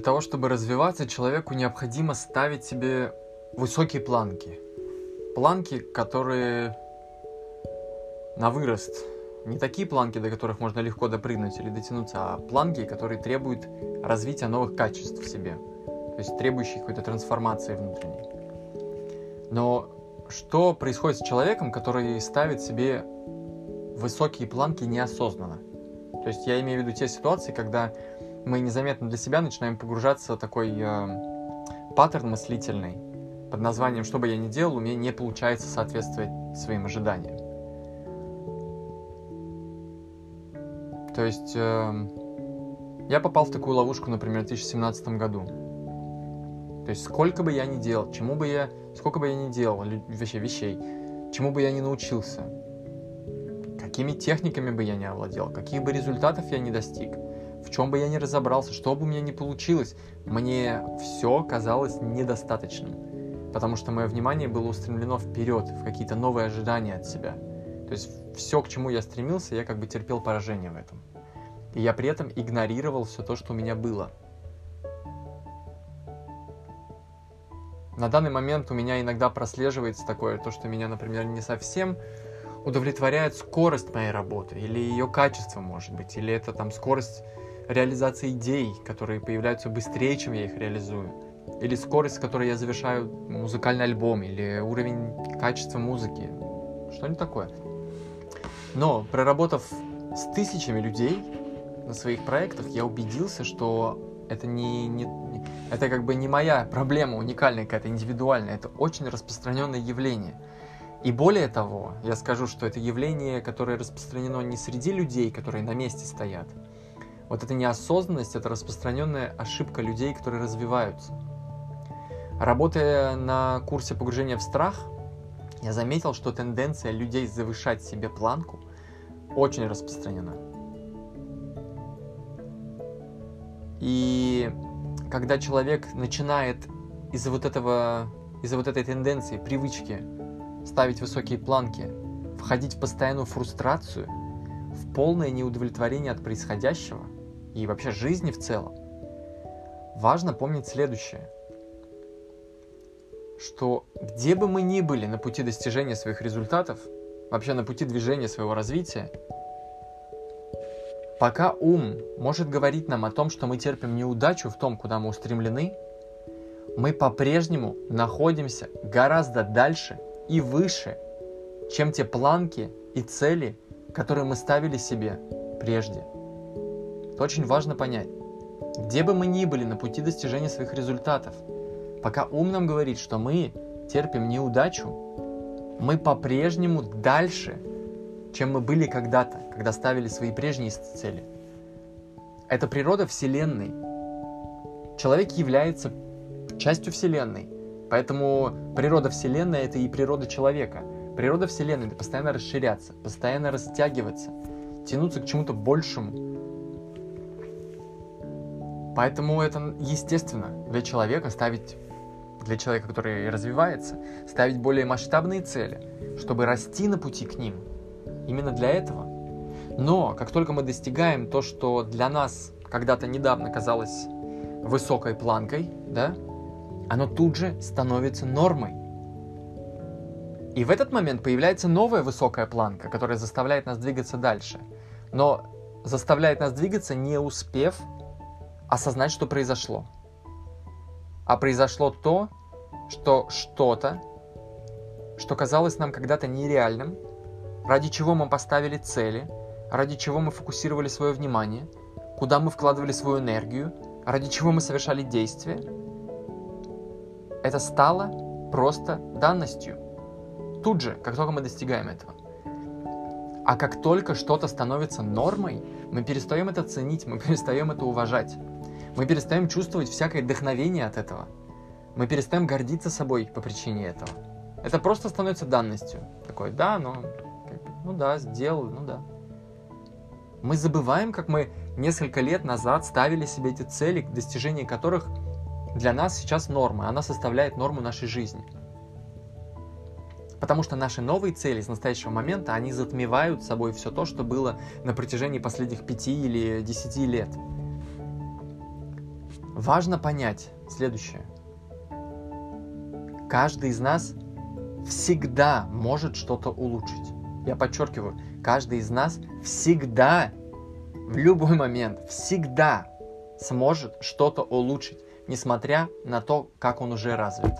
Для того, чтобы развиваться, человеку необходимо ставить себе высокие планки. Планки, которые на вырост. Не такие планки, до которых можно легко допрыгнуть или дотянуться, а планки, которые требуют развития новых качеств в себе. То есть требующие какой-то трансформации внутренней. Но что происходит с человеком, который ставит себе высокие планки неосознанно? То есть я имею в виду те ситуации, когда мы незаметно для себя начинаем погружаться в такой э, паттерн мыслительный под названием «Что бы я ни делал, у меня не получается соответствовать своим ожиданиям». То есть э, я попал в такую ловушку, например, в 2017 году. То есть сколько бы я ни делал, чему бы я, сколько бы я ни делал вообще вещей, чему бы я ни научился, какими техниками бы я не овладел, каких бы результатов я не достиг – в чем бы я ни разобрался, что бы у меня ни получилось, мне все казалось недостаточным, потому что мое внимание было устремлено вперед, в какие-то новые ожидания от себя. То есть все, к чему я стремился, я как бы терпел поражение в этом. И я при этом игнорировал все то, что у меня было. На данный момент у меня иногда прослеживается такое, то, что меня, например, не совсем удовлетворяет скорость моей работы, или ее качество, может быть, или это там скорость реализации идей, которые появляются быстрее, чем я их реализую. Или скорость, с которой я завершаю музыкальный альбом, или уровень качества музыки. Что-нибудь такое. Но, проработав с тысячами людей на своих проектах, я убедился, что это не, не, это как бы не моя проблема уникальная какая-то, индивидуальная. Это очень распространенное явление. И более того, я скажу, что это явление, которое распространено не среди людей, которые на месте стоят, вот эта неосознанность – это распространенная ошибка людей, которые развиваются. Работая на курсе погружения в страх, я заметил, что тенденция людей завышать себе планку очень распространена. И когда человек начинает из-за вот этого, из-за вот этой тенденции, привычки ставить высокие планки, входить в постоянную фрустрацию, в полное неудовлетворение от происходящего – и вообще жизни в целом, важно помнить следующее, что где бы мы ни были на пути достижения своих результатов, вообще на пути движения своего развития, пока ум может говорить нам о том, что мы терпим неудачу в том, куда мы устремлены, мы по-прежнему находимся гораздо дальше и выше, чем те планки и цели, которые мы ставили себе прежде. Это очень важно понять. Где бы мы ни были на пути достижения своих результатов, пока ум нам говорит, что мы терпим неудачу, мы по-прежнему дальше, чем мы были когда-то, когда ставили свои прежние цели. Это природа Вселенной. Человек является частью Вселенной. Поэтому природа Вселенной — это и природа человека. Природа Вселенной — это постоянно расширяться, постоянно растягиваться, тянуться к чему-то большему, Поэтому это естественно для человека ставить, для человека, который развивается, ставить более масштабные цели, чтобы расти на пути к ним. Именно для этого. Но как только мы достигаем то, что для нас когда-то недавно казалось высокой планкой, да, оно тут же становится нормой. И в этот момент появляется новая высокая планка, которая заставляет нас двигаться дальше. Но заставляет нас двигаться, не успев осознать, что произошло. А произошло то, что что-то, что казалось нам когда-то нереальным, ради чего мы поставили цели, ради чего мы фокусировали свое внимание, куда мы вкладывали свою энергию, ради чего мы совершали действия, это стало просто данностью. Тут же, как только мы достигаем этого. А как только что-то становится нормой, мы перестаем это ценить, мы перестаем это уважать. Мы перестаем чувствовать всякое вдохновение от этого. Мы перестаем гордиться собой по причине этого. Это просто становится данностью. Такой, да, ну, ну да, сделал, ну да. Мы забываем, как мы несколько лет назад ставили себе эти цели, достижение которых для нас сейчас норма. Она составляет норму нашей жизни. Потому что наши новые цели с настоящего момента, они затмевают собой все то, что было на протяжении последних пяти или десяти лет. Важно понять следующее. Каждый из нас всегда может что-то улучшить. Я подчеркиваю, каждый из нас всегда, в любой момент, всегда сможет что-то улучшить, несмотря на то, как он уже развит.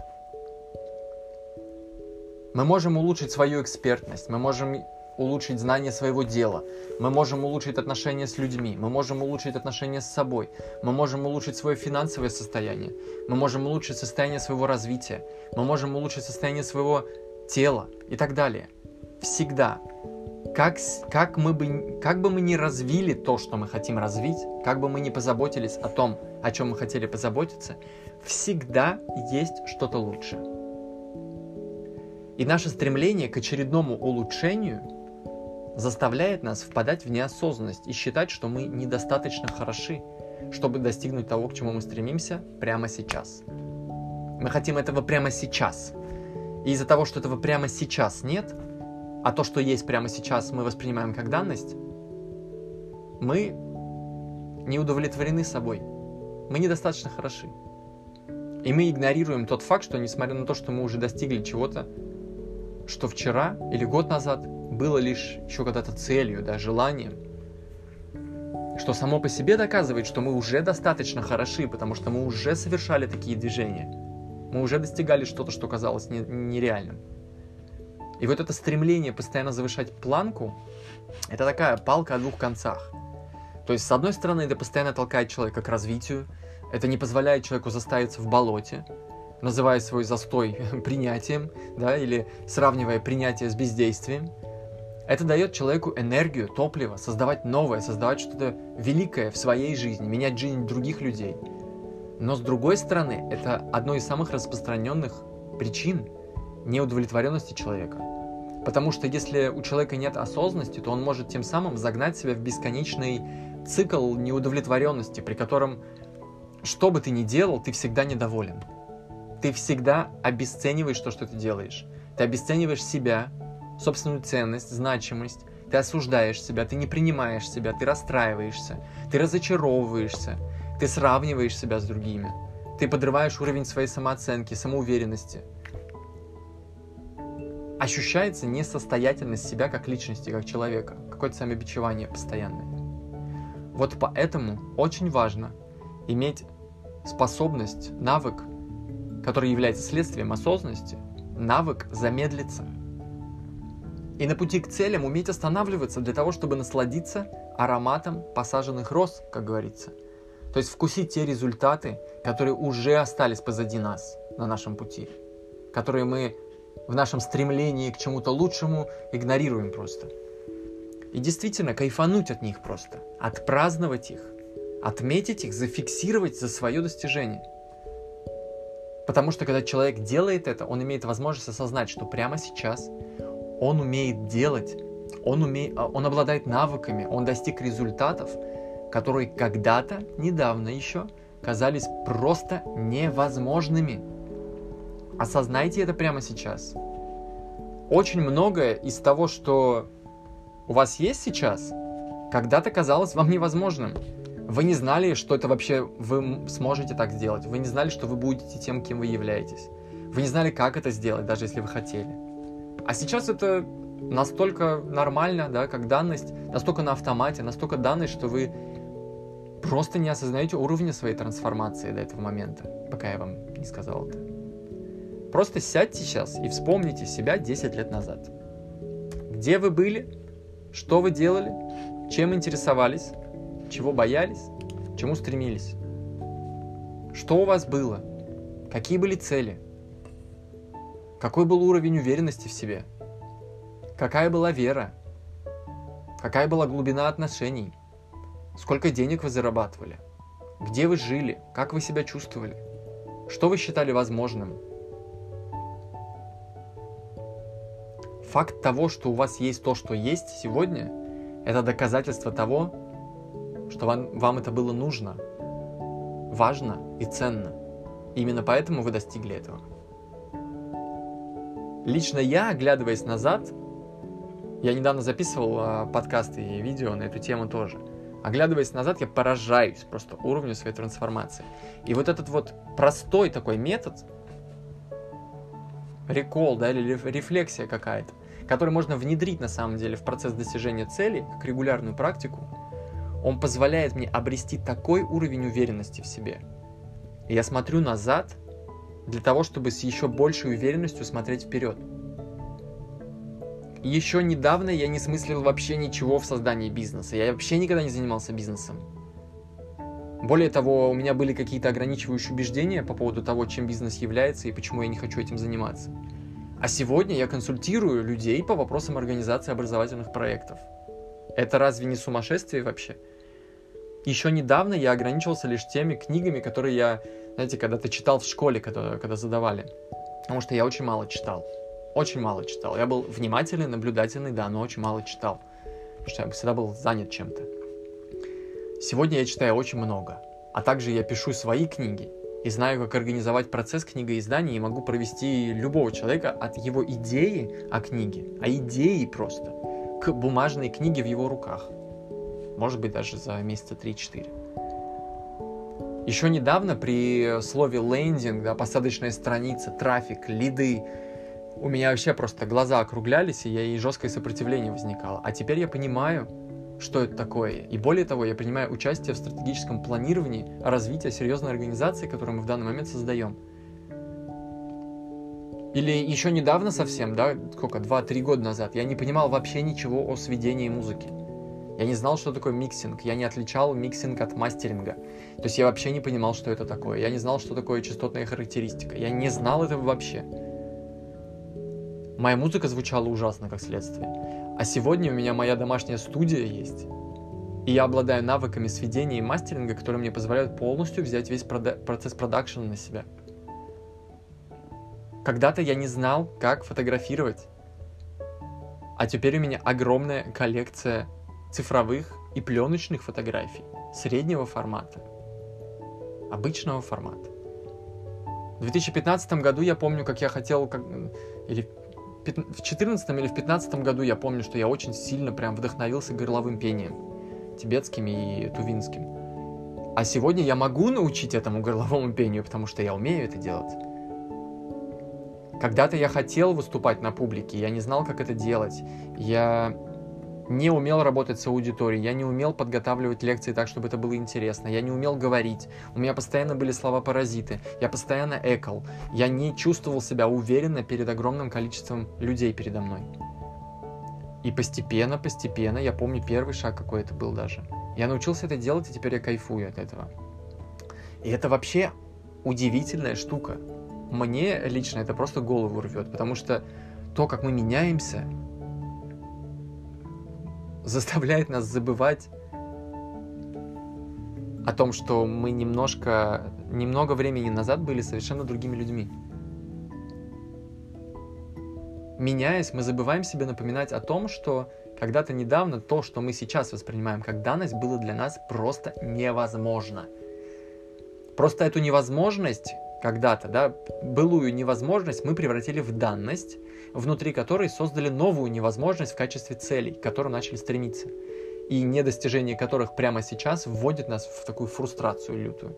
Мы можем улучшить свою экспертность, мы можем улучшить знание своего дела, мы можем улучшить отношения с людьми, мы можем улучшить отношения с собой, мы можем улучшить свое финансовое состояние, мы можем улучшить состояние своего развития, мы можем улучшить состояние своего тела и так далее. Всегда. Как, как, мы бы, как бы мы ни развили то, что мы хотим развить, как бы мы ни позаботились о том, о чем мы хотели позаботиться, всегда есть что-то лучше. И наше стремление к очередному улучшению заставляет нас впадать в неосознанность и считать, что мы недостаточно хороши, чтобы достигнуть того, к чему мы стремимся прямо сейчас. Мы хотим этого прямо сейчас. И из-за того, что этого прямо сейчас нет, а то, что есть прямо сейчас, мы воспринимаем как данность, мы не удовлетворены собой. Мы недостаточно хороши. И мы игнорируем тот факт, что несмотря на то, что мы уже достигли чего-то, что вчера или год назад было лишь еще когда-то целью, да, желанием, что само по себе доказывает, что мы уже достаточно хороши, потому что мы уже совершали такие движения. Мы уже достигали что-то, что казалось не, нереальным. И вот это стремление постоянно завышать планку, это такая палка о двух концах. То есть, с одной стороны, это постоянно толкает человека к развитию, это не позволяет человеку заставиться в болоте, называя свой застой принятием, да, или сравнивая принятие с бездействием. Это дает человеку энергию, топливо, создавать новое, создавать что-то великое в своей жизни, менять жизнь других людей. Но с другой стороны, это одно из самых распространенных причин неудовлетворенности человека. Потому что если у человека нет осознанности, то он может тем самым загнать себя в бесконечный цикл неудовлетворенности, при котором что бы ты ни делал, ты всегда недоволен ты всегда обесцениваешь то, что ты делаешь. Ты обесцениваешь себя, собственную ценность, значимость, ты осуждаешь себя, ты не принимаешь себя, ты расстраиваешься, ты разочаровываешься, ты сравниваешь себя с другими, ты подрываешь уровень своей самооценки, самоуверенности. Ощущается несостоятельность себя как личности, как человека, какое-то самобичевание постоянное. Вот поэтому очень важно иметь способность, навык который является следствием осознанности, навык замедлиться. И на пути к целям уметь останавливаться для того, чтобы насладиться ароматом посаженных роз, как говорится. То есть вкусить те результаты, которые уже остались позади нас на нашем пути, которые мы в нашем стремлении к чему-то лучшему игнорируем просто. И действительно кайфануть от них просто, отпраздновать их, отметить их, зафиксировать за свое достижение – Потому что когда человек делает это, он имеет возможность осознать, что прямо сейчас он умеет делать, он, умеет, а, он обладает навыками, он достиг результатов, которые когда-то, недавно еще, казались просто невозможными. Осознайте это прямо сейчас. Очень многое из того, что у вас есть сейчас, когда-то казалось вам невозможным. Вы не знали, что это вообще вы сможете так сделать. Вы не знали, что вы будете тем, кем вы являетесь. Вы не знали, как это сделать, даже если вы хотели. А сейчас это настолько нормально, да, как данность, настолько на автомате, настолько данность, что вы просто не осознаете уровня своей трансформации до этого момента, пока я вам не сказал это. Просто сядьте сейчас и вспомните себя 10 лет назад. Где вы были? Что вы делали? Чем интересовались? Чего боялись? чему стремились? Что у вас было? Какие были цели? Какой был уровень уверенности в себе? Какая была вера? Какая была глубина отношений? Сколько денег вы зарабатывали? Где вы жили? Как вы себя чувствовали? Что вы считали возможным? Факт того, что у вас есть то, что есть сегодня, это доказательство того, что вам, вам это было нужно, важно и ценно. И именно поэтому вы достигли этого. Лично я, оглядываясь назад, я недавно записывал э, подкасты и видео на эту тему тоже. Оглядываясь назад, я поражаюсь просто уровню своей трансформации. И вот этот вот простой такой метод, рекол, да, или рефлексия какая-то, который можно внедрить на самом деле в процесс достижения цели, как регулярную практику, он позволяет мне обрести такой уровень уверенности в себе. И я смотрю назад для того, чтобы с еще большей уверенностью смотреть вперед. Еще недавно я не смыслил вообще ничего в создании бизнеса. Я вообще никогда не занимался бизнесом. Более того, у меня были какие-то ограничивающие убеждения по поводу того, чем бизнес является и почему я не хочу этим заниматься. А сегодня я консультирую людей по вопросам организации образовательных проектов. Это разве не сумасшествие вообще? Еще недавно я ограничивался лишь теми книгами, которые я, знаете, когда-то читал в школе, когда, когда задавали. Потому что я очень мало читал. Очень мало читал. Я был внимательный, наблюдательный, да, но очень мало читал. Потому что я всегда был занят чем-то. Сегодня я читаю очень много. А также я пишу свои книги. И знаю, как организовать процесс книгоиздания и могу провести любого человека от его идеи о книге, а идеи просто, к бумажной книге в его руках. Может быть, даже за месяца 3-4. Еще недавно при слове лендинг, да, посадочная страница, трафик, лиды, у меня вообще просто глаза округлялись, и, я, и жесткое сопротивление возникало. А теперь я понимаю, что это такое. И более того, я принимаю участие в стратегическом планировании развития серьезной организации, которую мы в данный момент создаем. Или еще недавно совсем, да, сколько, два-три года назад, я не понимал вообще ничего о сведении музыки. Я не знал, что такое миксинг, я не отличал миксинг от мастеринга. То есть я вообще не понимал, что это такое. Я не знал, что такое частотная характеристика. Я не знал этого вообще. Моя музыка звучала ужасно, как следствие. А сегодня у меня моя домашняя студия есть. И я обладаю навыками сведения и мастеринга, которые мне позволяют полностью взять весь прода- процесс продакшена на себя. Когда-то я не знал, как фотографировать. А теперь у меня огромная коллекция цифровых и пленочных фотографий среднего формата, обычного формата. В 2015 году я помню, как я хотел, как, или в 2014 или в 2015 году я помню, что я очень сильно прям вдохновился горловым пением, тибетским и тувинским. А сегодня я могу научить этому горловому пению, потому что я умею это делать. Когда-то я хотел выступать на публике, я не знал, как это делать. Я не умел работать с аудиторией, я не умел подготавливать лекции так, чтобы это было интересно, я не умел говорить, у меня постоянно были слова-паразиты, я постоянно экал, я не чувствовал себя уверенно перед огромным количеством людей передо мной. И постепенно, постепенно, я помню первый шаг какой это был даже. Я научился это делать, и теперь я кайфую от этого. И это вообще удивительная штука. Мне лично это просто голову рвет, потому что то, как мы меняемся, заставляет нас забывать о том, что мы немножко, немного времени назад были совершенно другими людьми. Меняясь, мы забываем себе напоминать о том, что когда-то недавно то, что мы сейчас воспринимаем как данность, было для нас просто невозможно. Просто эту невозможность когда-то, да, былую невозможность мы превратили в данность, внутри которой создали новую невозможность в качестве целей, к которым начали стремиться, и недостижение которых прямо сейчас вводит нас в такую фрустрацию лютую.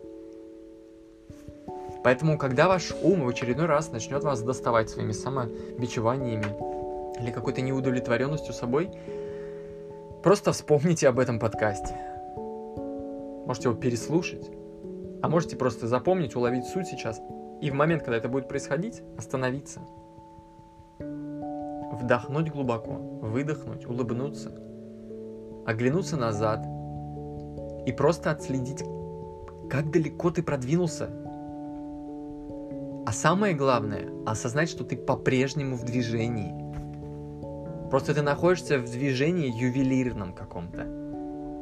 Поэтому, когда ваш ум в очередной раз начнет вас доставать своими самобичеваниями или какой-то неудовлетворенностью собой, просто вспомните об этом подкасте. Можете его переслушать, а можете просто запомнить, уловить суть сейчас, и в момент, когда это будет происходить, остановиться. Вдохнуть глубоко, выдохнуть, улыбнуться, оглянуться назад и просто отследить, как далеко ты продвинулся. А самое главное, осознать, что ты по-прежнему в движении. Просто ты находишься в движении ювелирном каком-то,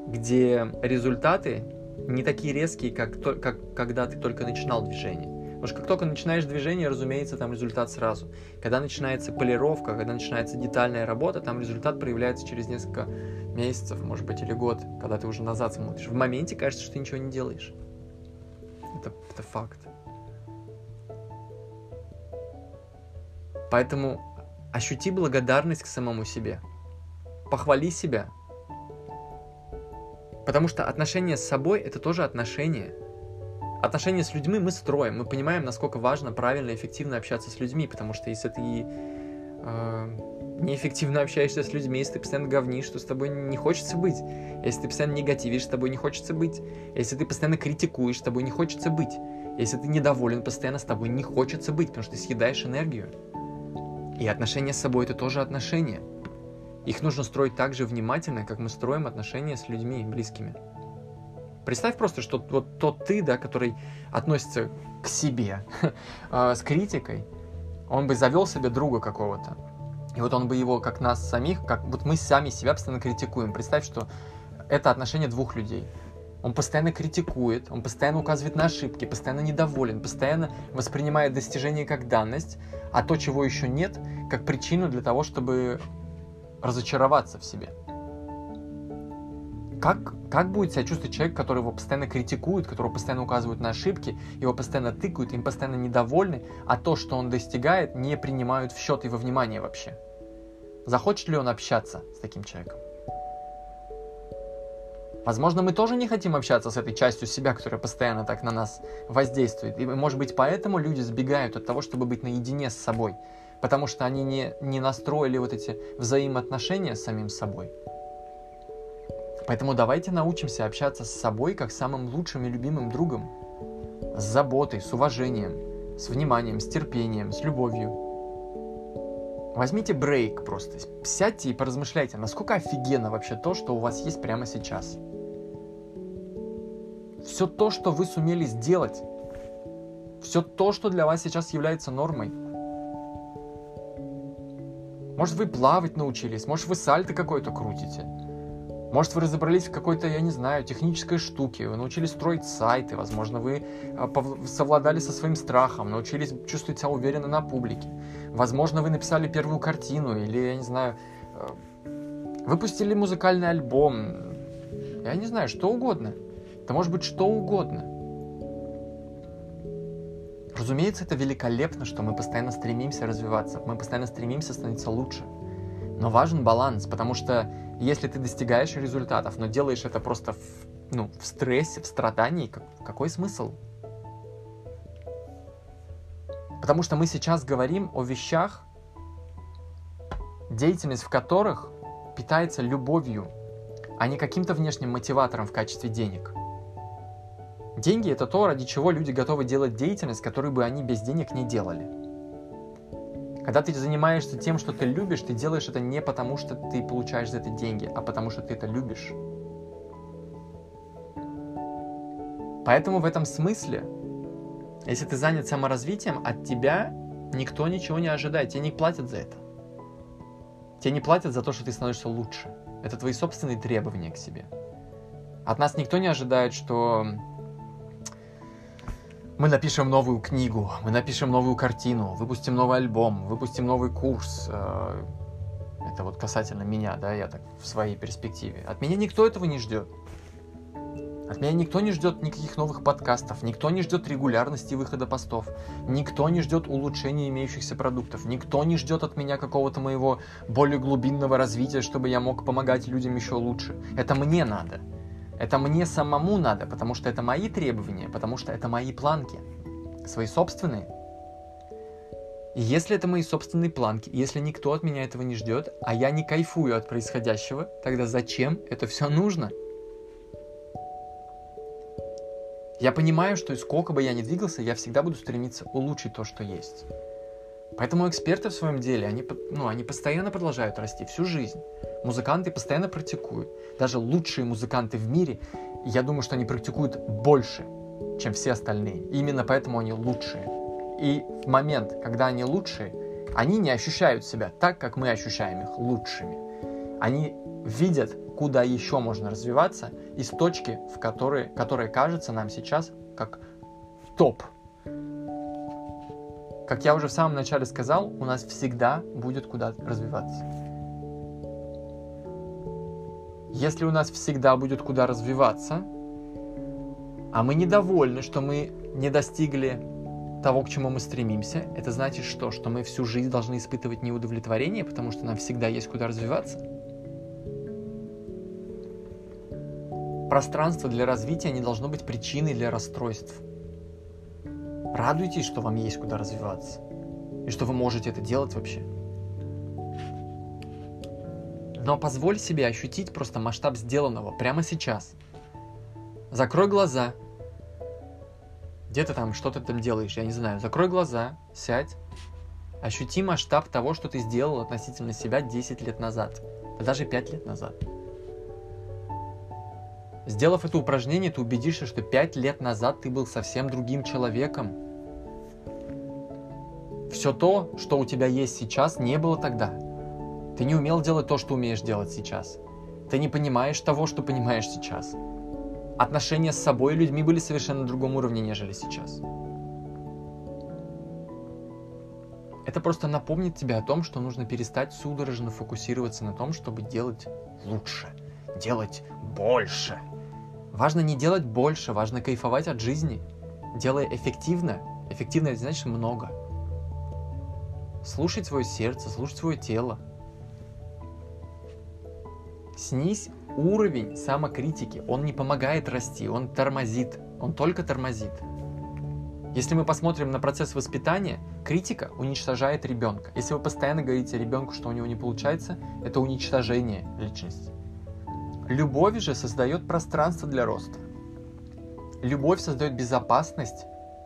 где результаты не такие резкие, как, как когда ты только начинал движение. Потому что как только начинаешь движение, разумеется, там результат сразу. Когда начинается полировка, когда начинается детальная работа, там результат проявляется через несколько месяцев, может быть, или год, когда ты уже назад смотришь. В моменте кажется, что ты ничего не делаешь. Это, это факт. Поэтому ощути благодарность к самому себе. Похвали себя, Потому что отношения с собой это тоже отношения. Отношения с людьми мы строим, мы понимаем, насколько важно правильно и эффективно общаться с людьми, потому что если ты э, неэффективно общаешься с людьми, если ты постоянно говнишь, то с тобой не хочется быть. Если ты постоянно негативишь, с тобой не хочется быть. Если ты постоянно критикуешь, с тобой не хочется быть. Если ты недоволен постоянно, с тобой не хочется быть, потому что ты съедаешь энергию. И отношения с собой это тоже отношения. Их нужно строить так же внимательно, как мы строим отношения с людьми близкими. Представь просто, что вот тот ты, да, который относится к себе э, с критикой, он бы завел себе друга какого-то. И вот он бы его, как нас самих, как вот мы сами себя постоянно критикуем. Представь, что это отношение двух людей. Он постоянно критикует, он постоянно указывает на ошибки, постоянно недоволен, постоянно воспринимает достижение как данность, а то, чего еще нет, как причину для того, чтобы разочароваться в себе. Как, как будет себя чувствовать человек, который его постоянно критикует, которого постоянно указывают на ошибки, его постоянно тыкают, им постоянно недовольны, а то, что он достигает, не принимают в счет и во внимание вообще? Захочет ли он общаться с таким человеком? Возможно, мы тоже не хотим общаться с этой частью себя, которая постоянно так на нас воздействует. И, может быть, поэтому люди сбегают от того, чтобы быть наедине с собой. Потому что они не, не настроили вот эти взаимоотношения с самим собой. Поэтому давайте научимся общаться с собой как самым лучшим и любимым другом. С заботой, с уважением, с вниманием, с терпением, с любовью. Возьмите брейк просто, сядьте и поразмышляйте, насколько офигенно вообще то, что у вас есть прямо сейчас. Все то, что вы сумели сделать, все то, что для вас сейчас является нормой. Может, вы плавать научились, может, вы сальто какое-то крутите, может, вы разобрались в какой-то, я не знаю, технической штуке, вы научились строить сайты, возможно, вы а, совладали со своим страхом, научились чувствовать себя уверенно на публике. Возможно, вы написали первую картину или, я не знаю, а, выпустили музыкальный альбом. Я не знаю, что угодно. Это может быть что угодно. Разумеется, это великолепно, что мы постоянно стремимся развиваться, мы постоянно стремимся становиться лучше. Но важен баланс, потому что если ты достигаешь результатов, но делаешь это просто в, ну, в стрессе, в страдании, как, какой смысл? Потому что мы сейчас говорим о вещах, деятельность в которых питается любовью, а не каким-то внешним мотиватором в качестве денег. Деньги — это то, ради чего люди готовы делать деятельность, которую бы они без денег не делали. Когда ты занимаешься тем, что ты любишь, ты делаешь это не потому, что ты получаешь за это деньги, а потому что ты это любишь. Поэтому в этом смысле, если ты занят саморазвитием, от тебя никто ничего не ожидает, тебе не платят за это. Тебе не платят за то, что ты становишься лучше. Это твои собственные требования к себе. От нас никто не ожидает, что мы напишем новую книгу, мы напишем новую картину, выпустим новый альбом, выпустим новый курс. Э, это вот касательно меня, да, я так в своей перспективе. От меня никто этого не ждет. От меня никто не ждет никаких новых подкастов, никто не ждет регулярности выхода постов, никто не ждет улучшения имеющихся продуктов, никто не ждет от меня какого-то моего более глубинного развития, чтобы я мог помогать людям еще лучше. Это мне надо. Это мне самому надо, потому что это мои требования, потому что это мои планки, свои собственные. И если это мои собственные планки, если никто от меня этого не ждет, а я не кайфую от происходящего, тогда зачем это все нужно? Я понимаю, что сколько бы я ни двигался, я всегда буду стремиться улучшить то, что есть. Поэтому эксперты в своем деле, они, ну, они постоянно продолжают расти всю жизнь. Музыканты постоянно практикуют. Даже лучшие музыканты в мире, я думаю, что они практикуют больше, чем все остальные. И именно поэтому они лучшие. И в момент, когда они лучшие, они не ощущают себя так, как мы ощущаем их лучшими. Они видят, куда еще можно развиваться из точки, в которой, которая кажется нам сейчас как топ как я уже в самом начале сказал, у нас всегда будет куда развиваться. Если у нас всегда будет куда развиваться, а мы недовольны, что мы не достигли того, к чему мы стремимся, это значит что? Что мы всю жизнь должны испытывать неудовлетворение, потому что нам всегда есть куда развиваться? Пространство для развития не должно быть причиной для расстройств. Радуйтесь, что вам есть куда развиваться. И что вы можете это делать вообще. Но позволь себе ощутить просто масштаб сделанного прямо сейчас. Закрой глаза. Где ты там, что ты там делаешь, я не знаю. Закрой глаза, сядь. Ощути масштаб того, что ты сделал относительно себя 10 лет назад. Да даже 5 лет назад. Сделав это упражнение, ты убедишься, что 5 лет назад ты был совсем другим человеком. Все то, что у тебя есть сейчас, не было тогда. Ты не умел делать то, что умеешь делать сейчас. Ты не понимаешь того, что понимаешь сейчас. Отношения с собой и людьми были совершенно на другом уровне, нежели сейчас. Это просто напомнит тебе о том, что нужно перестать судорожно фокусироваться на том, чтобы делать лучше, делать больше. Важно не делать больше, важно кайфовать от жизни. Делая эффективно, эффективно это значит много. Слушать свое сердце, слушать свое тело, Снизь уровень самокритики. Он не помогает расти, он тормозит. Он только тормозит. Если мы посмотрим на процесс воспитания, критика уничтожает ребенка. Если вы постоянно говорите ребенку, что у него не получается, это уничтожение личности. Любовь же создает пространство для роста. Любовь создает безопасность,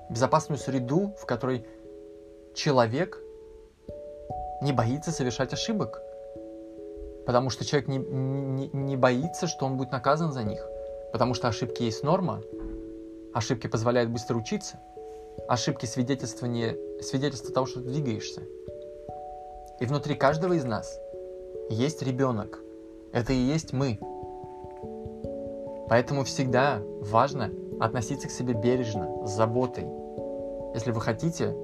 безопасную среду, в которой человек не боится совершать ошибок. Потому что человек не, не, не боится, что он будет наказан за них. Потому что ошибки есть норма. Ошибки позволяют быстро учиться. Ошибки свидетельствование, свидетельство того, что ты двигаешься. И внутри каждого из нас есть ребенок. Это и есть мы. Поэтому всегда важно относиться к себе бережно, с заботой. Если вы хотите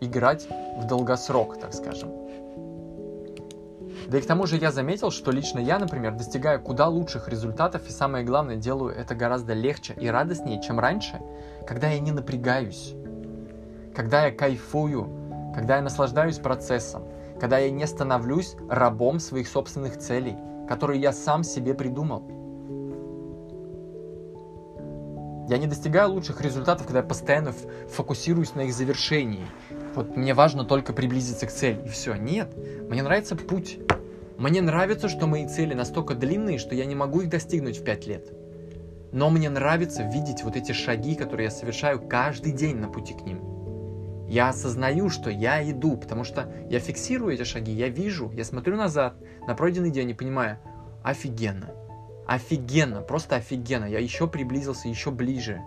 играть в долгосрок, так скажем. Да и к тому же я заметил, что лично я, например, достигаю куда лучших результатов и самое главное, делаю это гораздо легче и радостнее, чем раньше, когда я не напрягаюсь, когда я кайфую, когда я наслаждаюсь процессом, когда я не становлюсь рабом своих собственных целей, которые я сам себе придумал. Я не достигаю лучших результатов, когда я постоянно фокусируюсь на их завершении. Вот мне важно только приблизиться к цели, и все. Нет, мне нравится путь. Мне нравится, что мои цели настолько длинные, что я не могу их достигнуть в 5 лет. Но мне нравится видеть вот эти шаги, которые я совершаю каждый день на пути к ним. Я осознаю, что я иду, потому что я фиксирую эти шаги, я вижу, я смотрю назад, на пройденный день и понимаю, офигенно, офигенно, просто офигенно, я еще приблизился, еще ближе.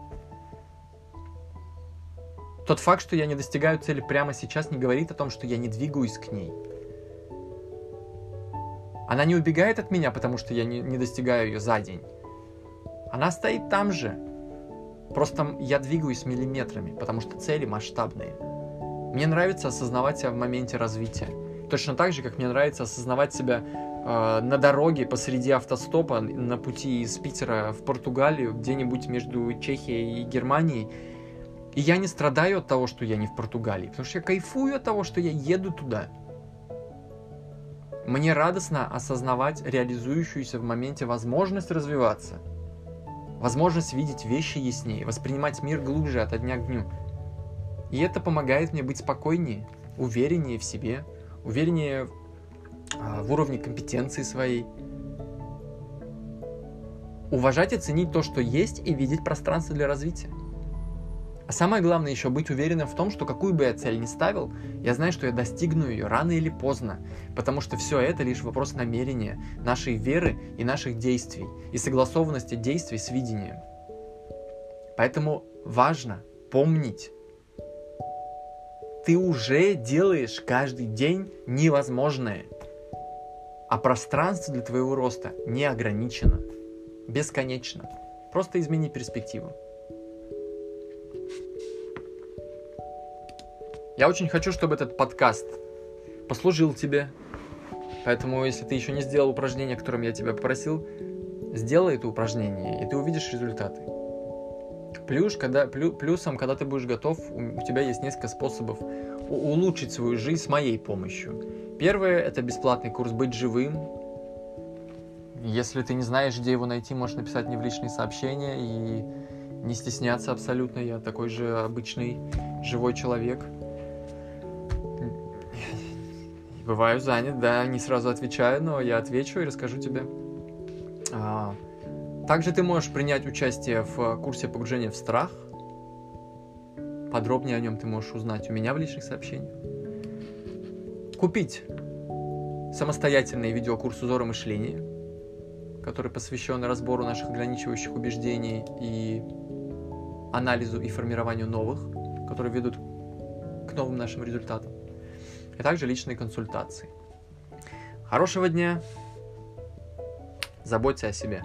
Тот факт, что я не достигаю цели прямо сейчас, не говорит о том, что я не двигаюсь к ней. Она не убегает от меня, потому что я не, не достигаю ее за день. Она стоит там же. Просто я двигаюсь миллиметрами, потому что цели масштабные. Мне нравится осознавать себя в моменте развития. Точно так же, как мне нравится осознавать себя э, на дороге посреди автостопа на пути из Питера в Португалию, где-нибудь между Чехией и Германией. И я не страдаю от того, что я не в Португалии, потому что я кайфую от того, что я еду туда. Мне радостно осознавать реализующуюся в моменте возможность развиваться, возможность видеть вещи яснее, воспринимать мир глубже от дня к дню. И это помогает мне быть спокойнее, увереннее в себе, увереннее а, в уровне компетенции своей. Уважать и ценить то, что есть, и видеть пространство для развития. А самое главное еще быть уверенным в том, что какую бы я цель ни ставил, я знаю, что я достигну ее рано или поздно, потому что все это лишь вопрос намерения, нашей веры и наших действий, и согласованности действий с видением. Поэтому важно помнить, ты уже делаешь каждый день невозможное, а пространство для твоего роста не ограничено, бесконечно. Просто измени перспективу. Я очень хочу, чтобы этот подкаст послужил тебе. Поэтому, если ты еще не сделал упражнение, о котором я тебя попросил, сделай это упражнение, и ты увидишь результаты. Плюс, когда, плю, плюсом, когда ты будешь готов, у тебя есть несколько способов улучшить свою жизнь с моей помощью. Первое – это бесплатный курс «Быть живым», Если ты не знаешь, где его найти, можешь написать мне в личные сообщения и не стесняться абсолютно. Я такой же обычный живой человек. Бываю занят, да, не сразу отвечаю, но я отвечу и расскажу тебе. А, также ты можешь принять участие в курсе погружения в страх. Подробнее о нем ты можешь узнать у меня в личных сообщениях. Купить самостоятельный видеокурс узора мышления, который посвящен разбору наших ограничивающих убеждений и анализу и формированию новых, которые ведут к новым нашим результатам, и также личные консультации. Хорошего дня! Заботься о себе.